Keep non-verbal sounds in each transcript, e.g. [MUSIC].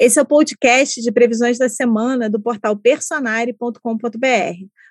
Esse é o podcast de previsões da semana do portal personare.com.br.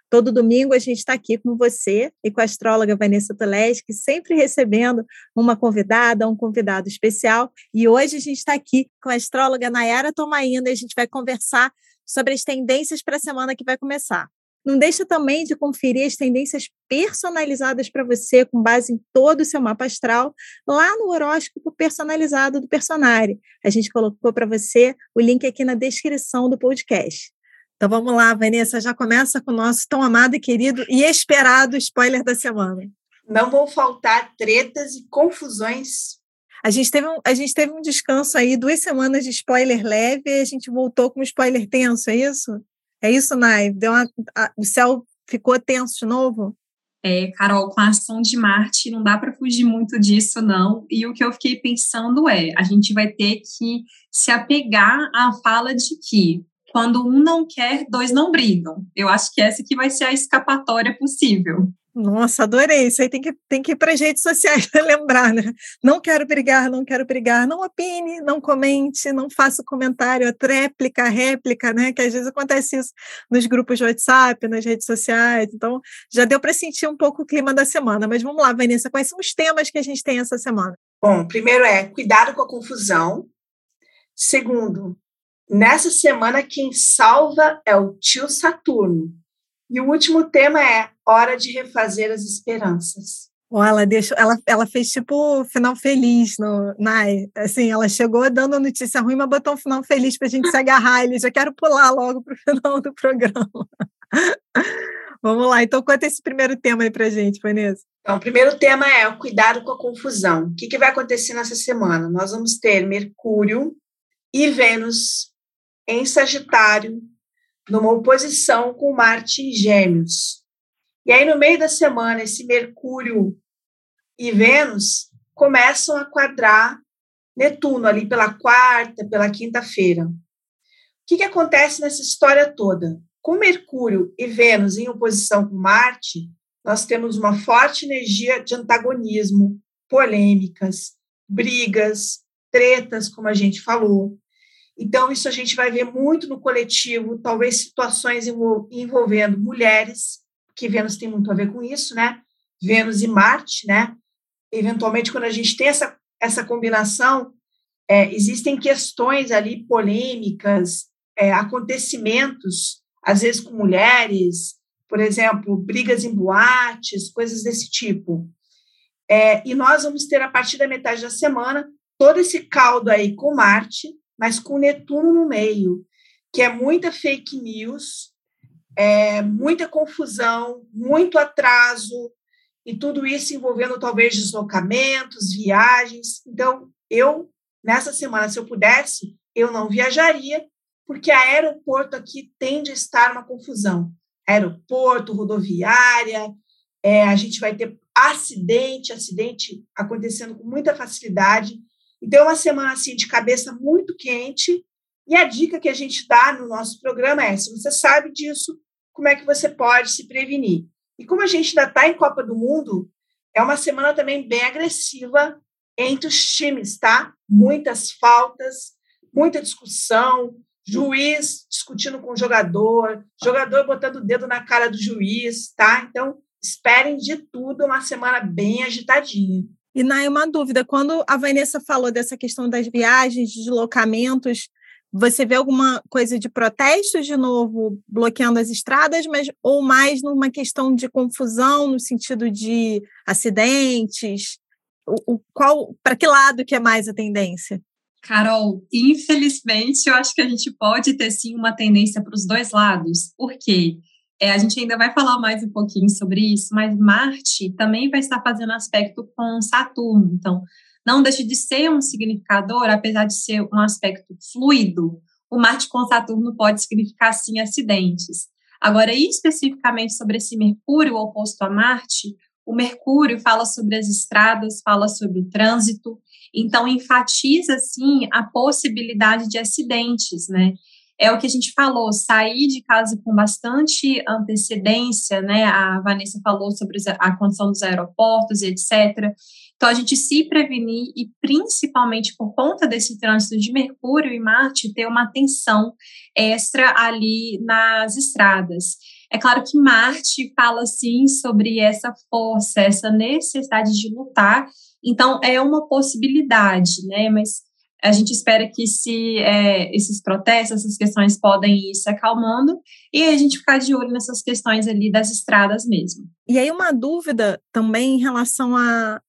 Todo domingo a gente está aqui com você e com a astróloga Vanessa Toleski, sempre recebendo uma convidada, um convidado especial. E hoje a gente está aqui com a astróloga Nayara Tomaina e a gente vai conversar sobre as tendências para a semana que vai começar. Não deixa também de conferir as tendências personalizadas para você, com base em todo o seu mapa astral, lá no horóscopo personalizado do Personare. A gente colocou para você o link aqui na descrição do podcast. Então vamos lá, Vanessa, já começa com o nosso tão amado e querido e esperado spoiler da semana. Não vão faltar tretas e confusões. A gente teve um, a gente teve um descanso aí, duas semanas de spoiler leve, e a gente voltou com um spoiler tenso, é isso? É isso, Nai? Deu uma, a, o céu ficou tenso de novo? É, Carol, com a ação de Marte, não dá para fugir muito disso, não. E o que eu fiquei pensando é: a gente vai ter que se apegar à fala de que quando um não quer, dois não brigam. Eu acho que essa que vai ser a escapatória possível. Nossa, adorei. Isso aí tem que, tem que ir para as redes sociais [LAUGHS] para lembrar, né? Não quero brigar, não quero brigar. Não opine, não comente, não faça comentário, tréplica, réplica, né? Que às vezes acontece isso nos grupos de WhatsApp, nas redes sociais. Então, já deu para sentir um pouco o clima da semana. Mas vamos lá, Vanessa, quais são os temas que a gente tem essa semana? Bom, primeiro é cuidado com a confusão. Segundo, nessa semana quem salva é o tio Saturno. E o último tema é hora de refazer as esperanças. Oh, ela deixou, ela, ela fez tipo final feliz no Nai. Assim, ela chegou dando a notícia ruim, mas botou um final feliz para a gente se agarrar. Ele já quero pular logo para o final do programa. [LAUGHS] Vamos lá, então conta esse primeiro tema aí para gente, Vanessa. Então, o primeiro tema é o cuidado com a confusão. O que, que vai acontecer nessa semana? Nós vamos ter Mercúrio e Vênus em Sagitário, numa oposição com Marte em Gêmeos. E aí, no meio da semana, esse Mercúrio e Vênus começam a quadrar Netuno ali pela quarta, pela quinta-feira. O que, que acontece nessa história toda? Com Mercúrio e Vênus em oposição com Marte, nós temos uma forte energia de antagonismo, polêmicas, brigas, tretas, como a gente falou. Então, isso a gente vai ver muito no coletivo, talvez situações envolvendo mulheres, que Vênus tem muito a ver com isso, né? Vênus e Marte, né? Eventualmente, quando a gente tem essa, essa combinação, é, existem questões ali polêmicas, é, acontecimentos, às vezes com mulheres, por exemplo, brigas em boates, coisas desse tipo. É, e nós vamos ter, a partir da metade da semana, todo esse caldo aí com Marte, mas com Netuno no meio, que é muita fake news, é, muita confusão, muito atraso, e tudo isso envolvendo talvez deslocamentos, viagens. Então, eu, nessa semana, se eu pudesse, eu não viajaria, porque aeroporto aqui tende a estar uma confusão. Aeroporto, rodoviária, é, a gente vai ter acidente, acidente acontecendo com muita facilidade. Então, é uma semana assim de cabeça muito quente. E a dica que a gente dá no nosso programa é: se você sabe disso, como é que você pode se prevenir? E como a gente ainda está em Copa do Mundo, é uma semana também bem agressiva entre os times, tá? Muitas faltas, muita discussão, juiz discutindo com o jogador, jogador botando o dedo na cara do juiz, tá? Então, esperem de tudo, uma semana bem agitadinha. E, Nai, uma dúvida: quando a Vanessa falou dessa questão das viagens, deslocamentos, você vê alguma coisa de protestos de novo bloqueando as estradas, mas ou mais numa questão de confusão no sentido de acidentes? O, o qual para que lado que é mais a tendência? Carol, infelizmente eu acho que a gente pode ter sim uma tendência para os dois lados. Por quê? É, a gente ainda vai falar mais um pouquinho sobre isso, mas Marte também vai estar fazendo aspecto com Saturno. Então, não deixa de ser um significador, apesar de ser um aspecto fluido. O Marte com Saturno pode significar, sim, acidentes. Agora, especificamente sobre esse Mercúrio oposto a Marte, o Mercúrio fala sobre as estradas, fala sobre o trânsito, então enfatiza, sim, a possibilidade de acidentes, né? É o que a gente falou, sair de casa com bastante antecedência, né? A Vanessa falou sobre a condição dos aeroportos, etc. Então, a gente se prevenir e, principalmente por conta desse trânsito de Mercúrio e Marte, ter uma atenção extra ali nas estradas. É claro que Marte fala, sim, sobre essa força, essa necessidade de lutar, então é uma possibilidade, né? Mas a gente espera que se é, esses protestos, essas questões podem ir se acalmando e a gente ficar de olho nessas questões ali das estradas mesmo. E aí uma dúvida também em relação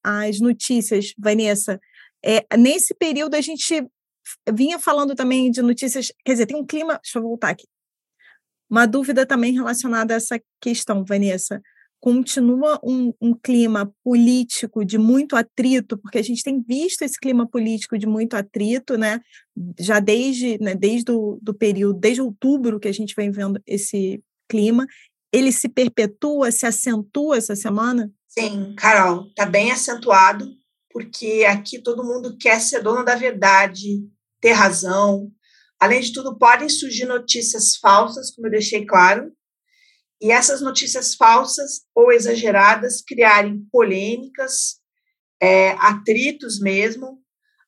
às notícias, Vanessa. É, nesse período a gente vinha falando também de notícias, quer dizer, tem um clima, deixa eu voltar aqui. Uma dúvida também relacionada a essa questão, Vanessa continua um, um, clima político de muito atrito, porque a gente tem visto esse clima político de muito atrito, né? Já desde, né, desde o do período, desde outubro que a gente vem vendo esse clima. Ele se perpetua, se acentua essa semana? Sim, Carol, está bem acentuado, porque aqui todo mundo quer ser dono da verdade, ter razão. Além de tudo, podem surgir notícias falsas, como eu deixei claro, e essas notícias falsas ou exageradas criarem polêmicas, é, atritos mesmo,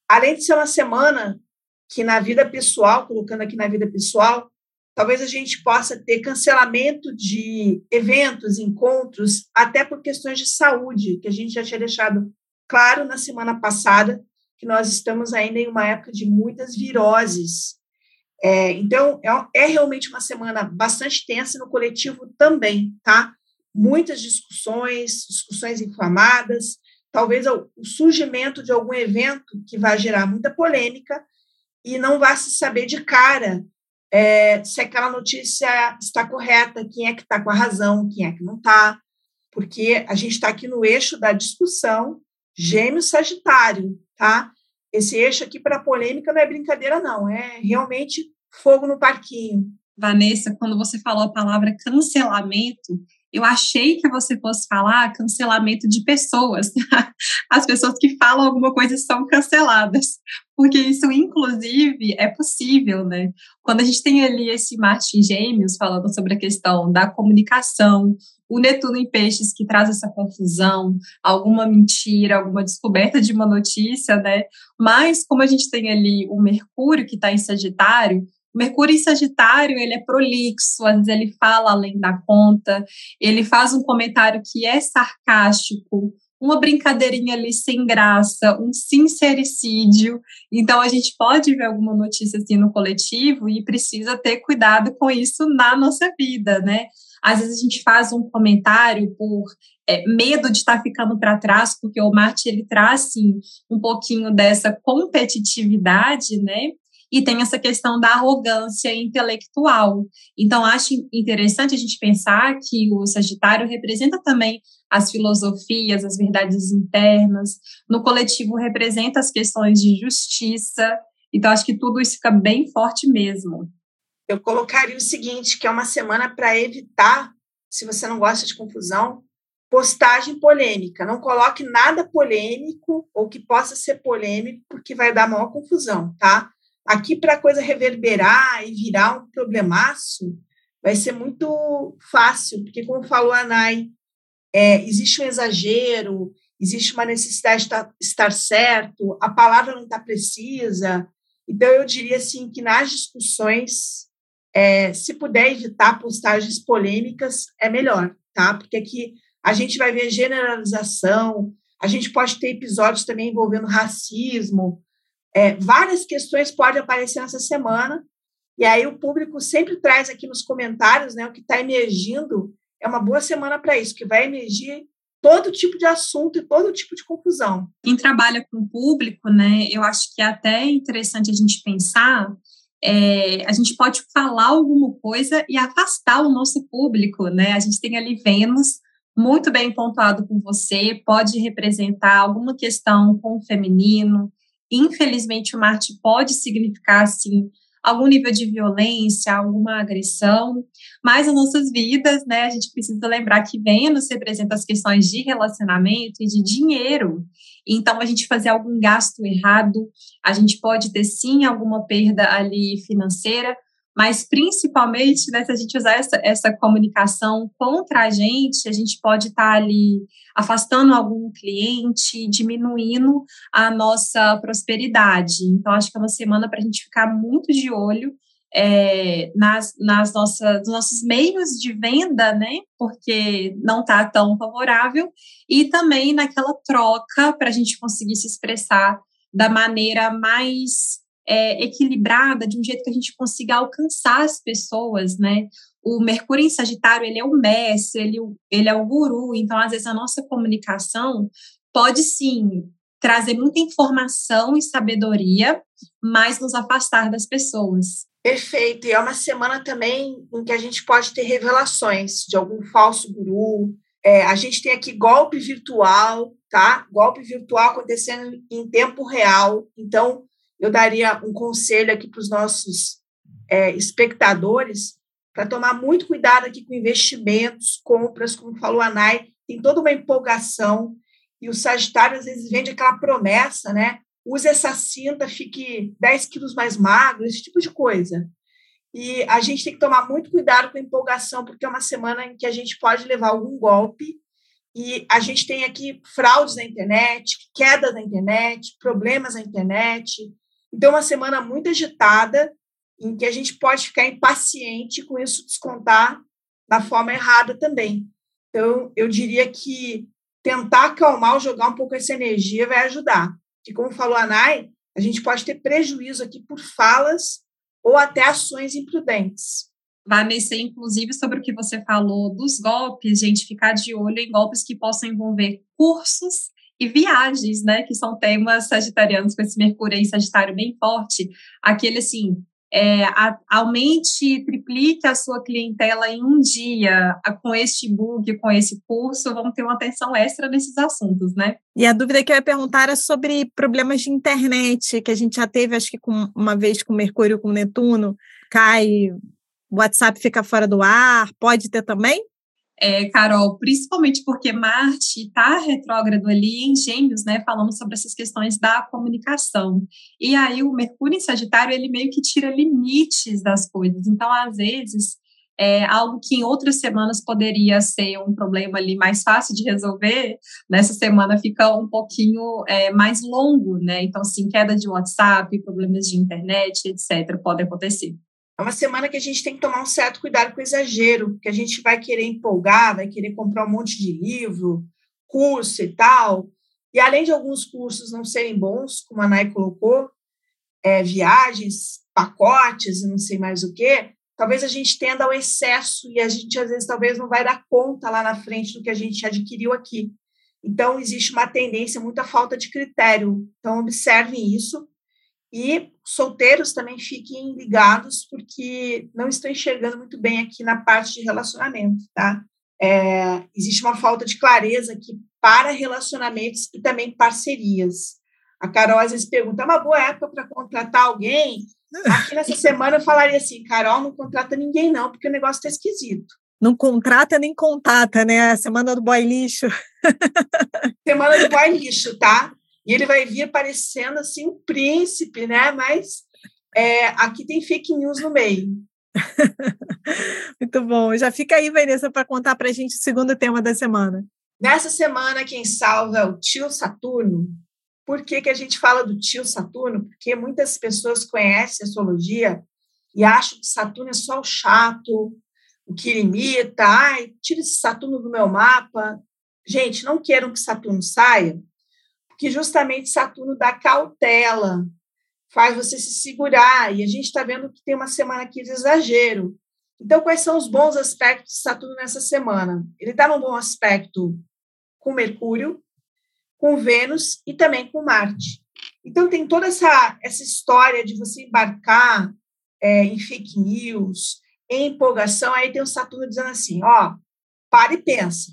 além de ser uma semana que na vida pessoal, colocando aqui na vida pessoal, talvez a gente possa ter cancelamento de eventos, encontros, até por questões de saúde, que a gente já tinha deixado claro na semana passada, que nós estamos ainda em uma época de muitas viroses. É, então, é, é, realmente uma semana bastante tensa no coletivo também, tá? Muitas discussões, discussões inflamadas, talvez o, surgimento de algum evento que vai gerar muita polêmica e não vai se saber de cara é, se aquela notícia está correta, quem é que está com a razão, quem é que não está, porque a gente está aqui no eixo da discussão gêmeo-sagitário, tá? Esse eixo aqui para polêmica não é brincadeira, não, é realmente fogo no parquinho. Vanessa, quando você falou a palavra cancelamento, eu achei que você fosse falar cancelamento de pessoas. [LAUGHS] As pessoas que falam alguma coisa são canceladas. Porque isso, inclusive, é possível, né? Quando a gente tem ali esse Martin Gêmeos falando sobre a questão da comunicação, o Netuno em Peixes que traz essa confusão, alguma mentira, alguma descoberta de uma notícia, né? Mas como a gente tem ali o Mercúrio que está em Sagitário, Mercúrio em Sagitário, ele é prolixo, às vezes ele fala além da conta, ele faz um comentário que é sarcástico, uma brincadeirinha ali sem graça, um sincericídio. Então, a gente pode ver alguma notícia assim no coletivo e precisa ter cuidado com isso na nossa vida, né? Às vezes a gente faz um comentário por é, medo de estar ficando para trás, porque o Marte ele traz assim, um pouquinho dessa competitividade, né? e tem essa questão da arrogância intelectual. Então, acho interessante a gente pensar que o Sagitário representa também as filosofias, as verdades internas, no coletivo representa as questões de justiça. Então, acho que tudo isso fica bem forte mesmo. Eu colocaria o seguinte, que é uma semana para evitar, se você não gosta de confusão, postagem polêmica. Não coloque nada polêmico ou que possa ser polêmico, porque vai dar maior confusão, tá? Aqui, para a coisa reverberar e virar um problemaço, vai ser muito fácil, porque, como falou a Nai, é, existe um exagero, existe uma necessidade de estar certo, a palavra não está precisa. Então, eu diria assim que nas discussões, é, se puder evitar postagens polêmicas, é melhor, tá? Porque aqui a gente vai ver generalização, a gente pode ter episódios também envolvendo racismo, é, várias questões podem aparecer nessa semana, e aí o público sempre traz aqui nos comentários né, o que está emergindo. É uma boa semana para isso, que vai emergir todo tipo de assunto e todo tipo de confusão. Quem trabalha com o público, né, eu acho que é até interessante a gente pensar é, a gente pode falar alguma coisa e afastar o nosso público, né? A gente tem ali Vênus muito bem pontuado com você, pode representar alguma questão com o feminino, Infelizmente, o Marte pode significar, assim, algum nível de violência, alguma agressão, mas as nossas vidas, né, a gente precisa lembrar que Vênus representa as questões de relacionamento e de dinheiro. Então, a gente fazer algum gasto errado, a gente pode ter sim alguma perda ali financeira, mas principalmente, né, se a gente usar essa, essa comunicação contra a gente, a gente pode estar tá ali afastando algum cliente, diminuindo a nossa prosperidade. Então, acho que é uma semana para a gente ficar muito de olho é, nas, nas nossas, nos nossos meios de venda, né? Porque não está tão favorável, e também naquela troca para a gente conseguir se expressar da maneira mais é, equilibrada, de um jeito que a gente consiga alcançar as pessoas, né? O Mercúrio em Sagitário, ele é o mestre, ele, ele é o guru, então, às vezes, a nossa comunicação pode, sim, trazer muita informação e sabedoria, mas nos afastar das pessoas. Perfeito. E é uma semana também em que a gente pode ter revelações de algum falso guru. É, a gente tem aqui golpe virtual, tá? Golpe virtual acontecendo em tempo real. Então, eu daria um conselho aqui para os nossos é, espectadores para tomar muito cuidado aqui com investimentos, compras, como falou a Nai, tem toda uma empolgação e o Sagitário às vezes vende aquela promessa, né? Use essa cinta, fique 10 quilos mais magro, esse tipo de coisa. E a gente tem que tomar muito cuidado com a empolgação, porque é uma semana em que a gente pode levar algum golpe. E a gente tem aqui fraudes na internet, queda na internet, problemas na internet, então, uma semana muito agitada, em que a gente pode ficar impaciente com isso descontar da forma errada também. Então, eu diria que tentar acalmar ou jogar um pouco essa energia vai ajudar. Que, como falou a Nai, a gente pode ter prejuízo aqui por falas ou até ações imprudentes. Vanessa, inclusive, sobre o que você falou dos golpes, gente, ficar de olho em golpes que possam envolver cursos e viagens, né, que são temas sagitarianos com esse Mercúrio aí, Sagitário bem forte, aquele assim, é, a, aumente, triplique a sua clientela em um dia com este book, com esse curso, vamos ter uma atenção extra nesses assuntos, né? E a dúvida que eu ia perguntar era sobre problemas de internet, que a gente já teve, acho que com, uma vez com Mercúrio, com Netuno, cai, o WhatsApp fica fora do ar, pode ter também? É, Carol, principalmente porque Marte está retrógrado ali em Gêmeos, né, falando sobre essas questões da comunicação. E aí o Mercúrio em Sagitário, ele meio que tira limites das coisas. Então, às vezes, é algo que em outras semanas poderia ser um problema ali mais fácil de resolver, nessa semana fica um pouquinho é, mais longo, né? Então, sim, queda de WhatsApp, problemas de internet, etc., podem acontecer. É uma semana que a gente tem que tomar um certo cuidado com o exagero, porque a gente vai querer empolgar, vai querer comprar um monte de livro, curso e tal. E além de alguns cursos não serem bons, como a Nai colocou, é, viagens, pacotes, não sei mais o que, talvez a gente tenda ao excesso e a gente às vezes talvez não vai dar conta lá na frente do que a gente adquiriu aqui. Então existe uma tendência, muita falta de critério. Então observem isso e solteiros também fiquem ligados, porque não estão enxergando muito bem aqui na parte de relacionamento, tá? É, existe uma falta de clareza aqui para relacionamentos e também parcerias. A Carol às vezes pergunta: é uma boa época para contratar alguém? Aqui nessa [LAUGHS] semana eu falaria assim: Carol, não contrata ninguém, não, porque o negócio está esquisito. Não contrata nem contata, né? A semana do boy lixo. Semana do boy lixo, tá? E ele vai vir parecendo assim um príncipe, né? Mas é, aqui tem fake news no meio. [LAUGHS] Muito bom. Já fica aí, Vanessa, para contar para a gente o segundo tema da semana. Nessa semana, quem salva é o tio Saturno. Por que, que a gente fala do tio Saturno? Porque muitas pessoas conhecem a astrologia e acham que Saturno é só o chato, o que limita. Ai, tira esse Saturno do meu mapa. Gente, não queiram que Saturno saia, que justamente Saturno dá cautela, faz você se segurar, e a gente está vendo que tem uma semana aqui de exagero. Então, quais são os bons aspectos de Saturno nessa semana? Ele está num bom aspecto com Mercúrio, com Vênus e também com Marte. Então, tem toda essa, essa história de você embarcar é, em fake news, em empolgação. Aí tem o Saturno dizendo assim: ó, para e pensa.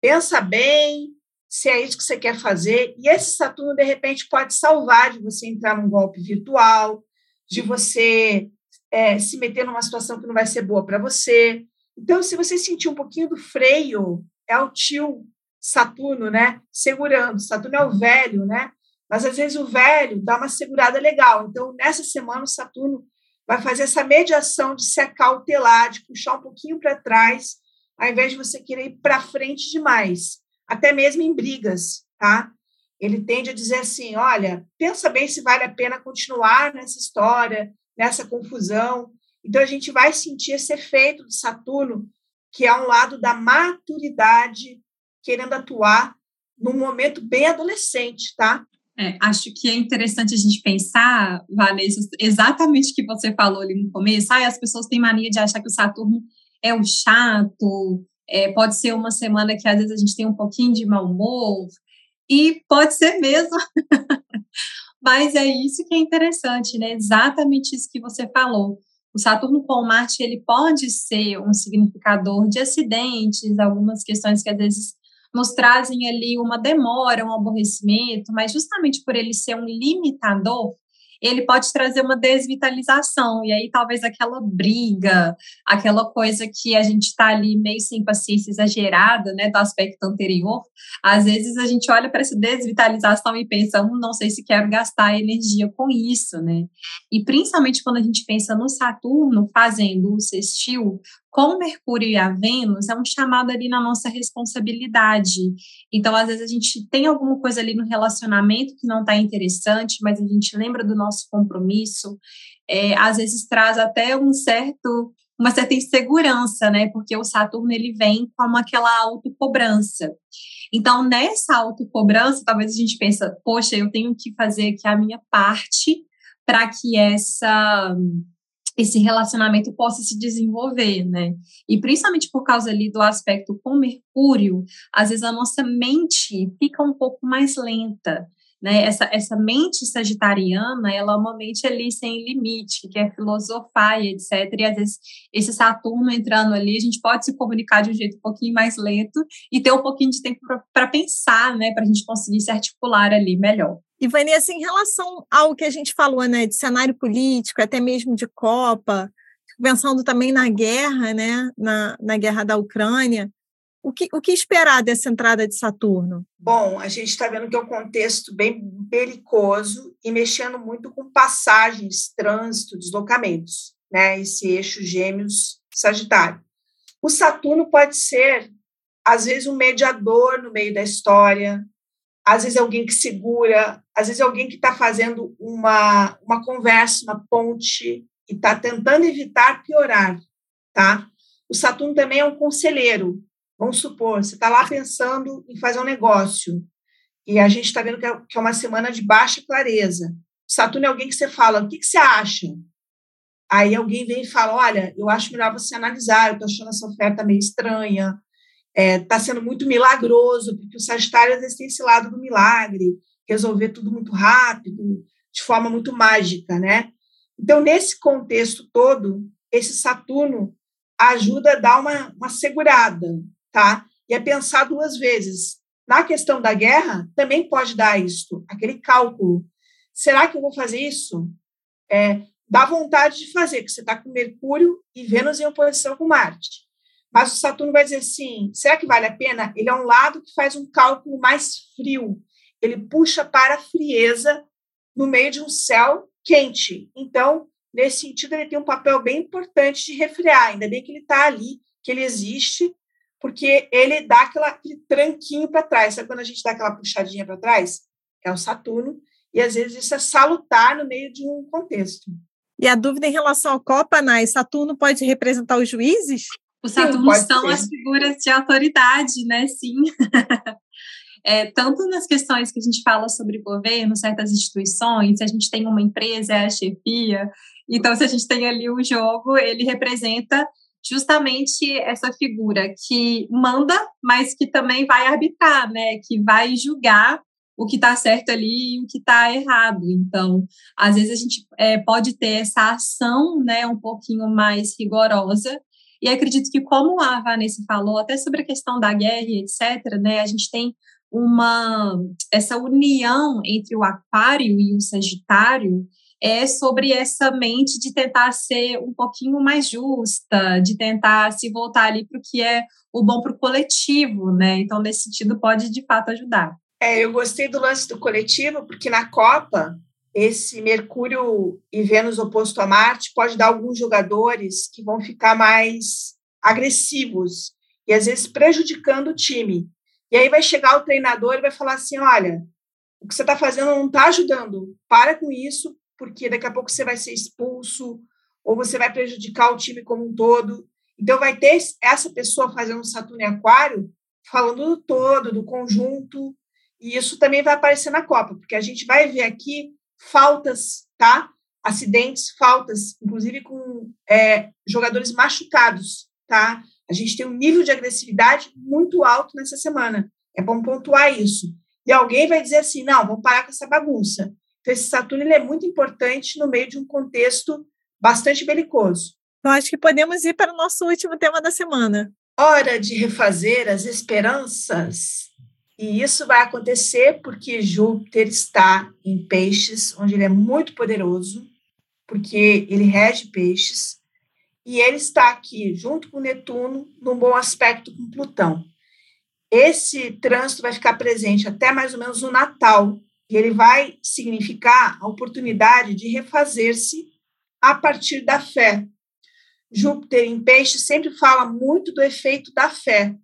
Pensa bem, se é isso que você quer fazer. E esse Saturno, de repente, pode salvar de você entrar num golpe virtual, de você é, se meter numa situação que não vai ser boa para você. Então, se você sentir um pouquinho do freio, é o tio Saturno, né? Segurando. Saturno é o velho, né? Mas às vezes o velho dá uma segurada legal. Então, nessa semana, o Saturno vai fazer essa mediação de se acautelar, de puxar um pouquinho para trás, ao invés de você querer ir para frente demais, até mesmo em brigas, tá? Ele tende a dizer assim: olha, pensa bem se vale a pena continuar nessa história, nessa confusão. Então, a gente vai sentir esse efeito de Saturno, que é um lado da maturidade, querendo atuar num momento bem adolescente, tá? É, acho que é interessante a gente pensar, Vanessa, exatamente o que você falou ali no começo. Ah, as pessoas têm mania de achar que o Saturno é um chato, é, pode ser uma semana que às vezes a gente tem um pouquinho de mau humor, e pode ser mesmo. [LAUGHS] Mas é isso que é interessante, né? Exatamente isso que você falou. O Saturno com Marte, ele pode ser um significador de acidentes, algumas questões que às vezes nos trazem ali uma demora, um aborrecimento, mas justamente por ele ser um limitador, ele pode trazer uma desvitalização, e aí talvez aquela briga, aquela coisa que a gente está ali meio sem paciência exagerada, né, do aspecto anterior, às vezes a gente olha para essa desvitalização e pensa, hum, não sei se quero gastar energia com isso, né, e principalmente quando a gente pensa no Saturno fazendo o sextil com Mercúrio e a Vênus, é um chamado ali na nossa responsabilidade. Então, às vezes, a gente tem alguma coisa ali no relacionamento que não está interessante, mas a gente lembra do nosso compromisso. É, às vezes, traz até um certo, uma certa insegurança, né? Porque o Saturno ele vem como aquela autocobrança. Então, nessa autocobrança, talvez a gente pensa, poxa, eu tenho que fazer aqui a minha parte para que essa esse relacionamento possa se desenvolver, né? E principalmente por causa ali do aspecto com Mercúrio, às vezes a nossa mente fica um pouco mais lenta, né? Essa, essa mente sagitariana, ela é uma mente ali sem limite, que quer filosofar e etc. E às vezes esse Saturno entrando ali, a gente pode se comunicar de um jeito um pouquinho mais lento e ter um pouquinho de tempo para pensar, né? Para a gente conseguir se articular ali melhor. E, Vanessa, em relação ao que a gente falou, né, de cenário político, até mesmo de Copa, pensando também na guerra, né, na, na guerra da Ucrânia, o que, o que esperar dessa entrada de Saturno? Bom, a gente está vendo que é um contexto bem belicoso e mexendo muito com passagens, trânsito, deslocamentos, né? Esse eixo gêmeos Sagitário. O Saturno pode ser, às vezes, um mediador no meio da história, às vezes é alguém que segura, às vezes é alguém que está fazendo uma, uma conversa, uma ponte e está tentando evitar piorar, tá? O Saturno também é um conselheiro. Vamos supor, você está lá pensando em fazer um negócio e a gente está vendo que é, que é, uma semana de baixa clareza. O Saturno é alguém que você fala, o que, que você acha? Aí alguém vem e fala, olha, eu acho melhor você analisar, eu estou achando essa oferta meio estranha, está é, tá sendo muito milagroso, porque o Sagitário às vezes tem esse lado do milagre, resolver tudo muito rápido, de forma muito mágica, né? Então, nesse contexto todo, esse Saturno ajuda a dar uma, uma segurada, tá? E é pensar duas vezes. Na questão da guerra, também pode dar isso, aquele cálculo. Será que eu vou fazer isso? É, dá vontade de fazer, porque você está com Mercúrio e Vênus em oposição com Marte. Mas o Saturno vai dizer assim: será que vale a pena? Ele é um lado que faz um cálculo mais frio. Ele puxa para a frieza no meio de um céu quente. Então, nesse sentido, ele tem um papel bem importante de refriar. Ainda bem que ele está ali, que ele existe, porque ele dá aquela, aquele tranquinho para trás. Sabe quando a gente dá aquela puxadinha para trás? É o Saturno. E às vezes isso é salutar no meio de um contexto. E a dúvida em relação ao Copa, Nai, Saturno pode representar os juízes? O Saturno Sim, são ser. as figuras de autoridade, né? Sim. [LAUGHS] É, tanto nas questões que a gente fala sobre governo, certas instituições, se a gente tem uma empresa, é a chefia. Então, se a gente tem ali o jogo, ele representa justamente essa figura que manda, mas que também vai arbitrar, né? Que vai julgar o que está certo ali e o que está errado. Então, às vezes a gente é, pode ter essa ação, né, um pouquinho mais rigorosa, e acredito que, como a Vanessa falou, até sobre a questão da guerra e etc., né, a gente tem uma essa união entre o aquário e o sagitário é sobre essa mente de tentar ser um pouquinho mais justa, de tentar se voltar ali para o que é o bom para o coletivo, né? Então, nesse sentido, pode de fato ajudar. É, eu gostei do lance do coletivo, porque na Copa esse Mercúrio e Vênus oposto a Marte pode dar alguns jogadores que vão ficar mais agressivos e às vezes prejudicando o time. E aí vai chegar o treinador e vai falar assim: olha, o que você está fazendo não está ajudando, para com isso, porque daqui a pouco você vai ser expulso ou você vai prejudicar o time como um todo. Então vai ter essa pessoa fazendo Saturno e Aquário falando do todo, do conjunto, e isso também vai aparecer na Copa, porque a gente vai ver aqui faltas, tá? Acidentes, faltas, inclusive com é, jogadores machucados, tá? A gente tem um nível de agressividade muito alto nessa semana. É bom pontuar isso. E alguém vai dizer assim: não, vamos parar com essa bagunça. Então, esse Saturno ele é muito importante no meio de um contexto bastante belicoso. Eu acho que podemos ir para o nosso último tema da semana. Hora de refazer as esperanças. E isso vai acontecer porque Júpiter está em Peixes, onde ele é muito poderoso, porque ele rege Peixes, e ele está aqui junto com Netuno, num bom aspecto com Plutão. Esse trânsito vai ficar presente até mais ou menos o Natal, e ele vai significar a oportunidade de refazer-se a partir da fé. Júpiter em Peixes sempre fala muito do efeito da fé,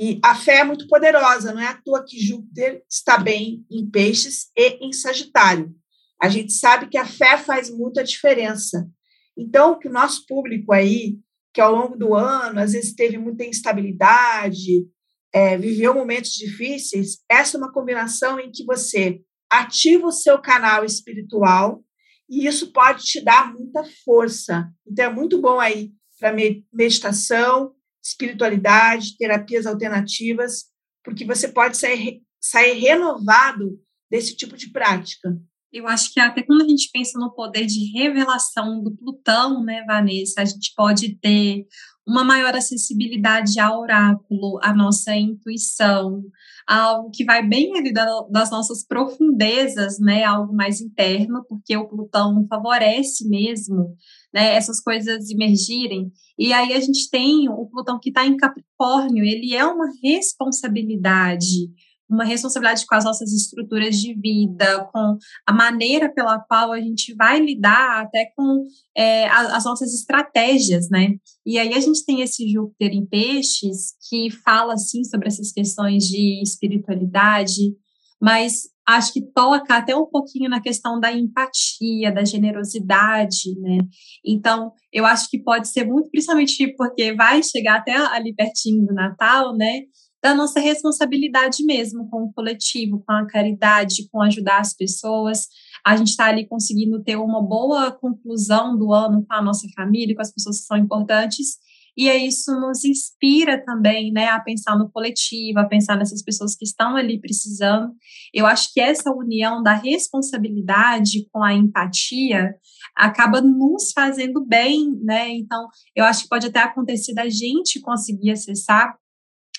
e a fé é muito poderosa, não é à toa que Júpiter está bem em Peixes e em Sagitário. A gente sabe que a fé faz muita diferença. Então, que o nosso público aí, que ao longo do ano, às vezes teve muita instabilidade, é, viveu momentos difíceis, essa é uma combinação em que você ativa o seu canal espiritual e isso pode te dar muita força. Então, é muito bom aí para meditação, espiritualidade, terapias alternativas, porque você pode sair, sair renovado desse tipo de prática. Eu acho que até quando a gente pensa no poder de revelação do Plutão, né, Vanessa, a gente pode ter uma maior acessibilidade ao oráculo, à nossa intuição, algo que vai bem ali das nossas profundezas, né, algo mais interno, porque o Plutão favorece mesmo né, essas coisas emergirem. E aí a gente tem o Plutão que está em Capricórnio, ele é uma responsabilidade, uma responsabilidade com as nossas estruturas de vida, com a maneira pela qual a gente vai lidar até com é, as nossas estratégias, né? E aí a gente tem esse Júpiter em peixes que fala, assim, sobre essas questões de espiritualidade, mas acho que toca até um pouquinho na questão da empatia, da generosidade, né? Então, eu acho que pode ser muito, principalmente porque vai chegar até ali pertinho do Natal, né? Da nossa responsabilidade mesmo com o coletivo, com a caridade, com ajudar as pessoas. A gente está ali conseguindo ter uma boa conclusão do ano com a nossa família, com as pessoas que são importantes e isso nos inspira também, né, a pensar no coletivo, a pensar nessas pessoas que estão ali precisando. Eu acho que essa união da responsabilidade com a empatia acaba nos fazendo bem, né? Então, eu acho que pode até acontecer da gente conseguir acessar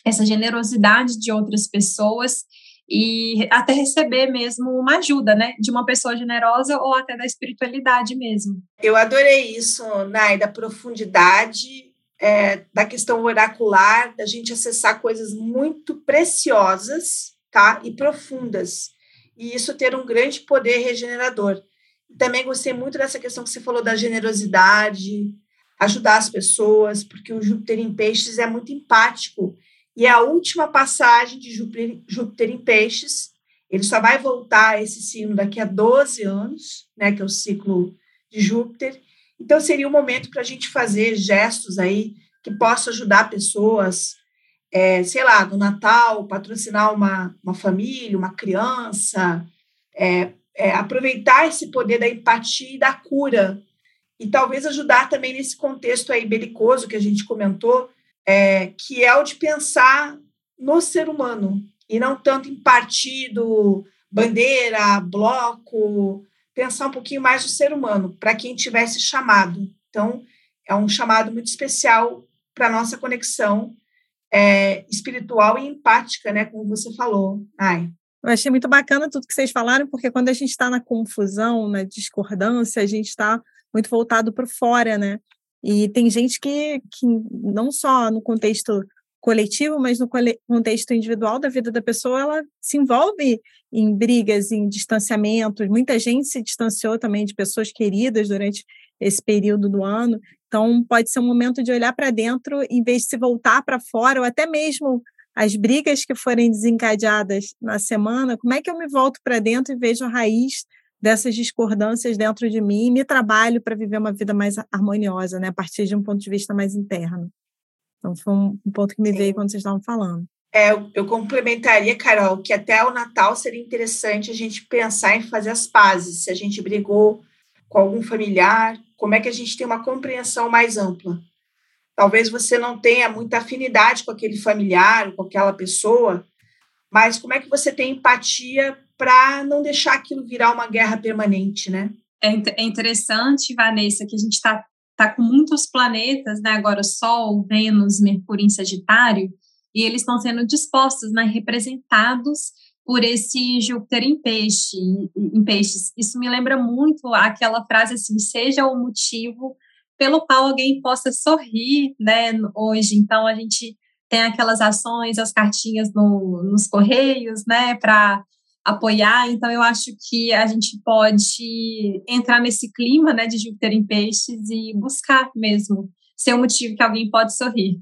essa generosidade de outras pessoas e até receber mesmo uma ajuda, né, de uma pessoa generosa ou até da espiritualidade mesmo. Eu adorei isso, Nai, da profundidade é, da questão oracular, da gente acessar coisas muito preciosas, tá? E profundas. E isso ter um grande poder regenerador. Também gostei muito dessa questão que você falou da generosidade, ajudar as pessoas, porque o Júpiter em Peixes é muito empático. E a última passagem de Júpiter, Júpiter em Peixes, ele só vai voltar a esse signo daqui a 12 anos, né, que é o ciclo de Júpiter, então, seria o um momento para a gente fazer gestos aí que possam ajudar pessoas, é, sei lá, no Natal, patrocinar uma, uma família, uma criança, é, é, aproveitar esse poder da empatia e da cura, e talvez ajudar também nesse contexto aí belicoso que a gente comentou, é, que é o de pensar no ser humano, e não tanto em partido, bandeira, bloco, pensar um pouquinho mais no ser humano, para quem tivesse chamado. Então, é um chamado muito especial para a nossa conexão é, espiritual e empática, né, como você falou. Ai. Eu achei muito bacana tudo que vocês falaram, porque quando a gente está na confusão, na discordância, a gente está muito voltado para fora, né? E tem gente que, que, não só no contexto coletivo, mas no contexto individual da vida da pessoa, ela se envolve em brigas, em distanciamentos. Muita gente se distanciou também de pessoas queridas durante esse período do ano. Então, pode ser um momento de olhar para dentro em vez de se voltar para fora, ou até mesmo as brigas que forem desencadeadas na semana, como é que eu me volto para dentro e vejo a raiz dessas discordâncias dentro de mim e me trabalho para viver uma vida mais harmoniosa, né, a partir de um ponto de vista mais interno. Então, foi um, um ponto que me Sim. veio quando vocês estavam falando. É, eu complementaria, Carol, que até o Natal seria interessante a gente pensar em fazer as pazes. Se a gente brigou com algum familiar, como é que a gente tem uma compreensão mais ampla? Talvez você não tenha muita afinidade com aquele familiar, com aquela pessoa, mas como é que você tem empatia para não deixar aquilo virar uma guerra permanente, né? É, é interessante, Vanessa, que a gente está tá com muitos planetas, né? Agora Sol, Vênus, Mercúrio em Sagitário, e eles estão sendo dispostos, né, representados por esse Júpiter em peixe, em peixes. Isso me lembra muito aquela frase assim, seja o motivo pelo qual alguém possa sorrir, né, hoje. Então a gente tem aquelas ações, as cartinhas no, nos correios, né, para apoiar. Então eu acho que a gente pode entrar nesse clima, né, de Júpiter em peixes e buscar mesmo ser um motivo que alguém pode sorrir.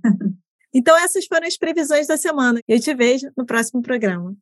Então, essas foram as previsões da semana. Eu te vejo no próximo programa.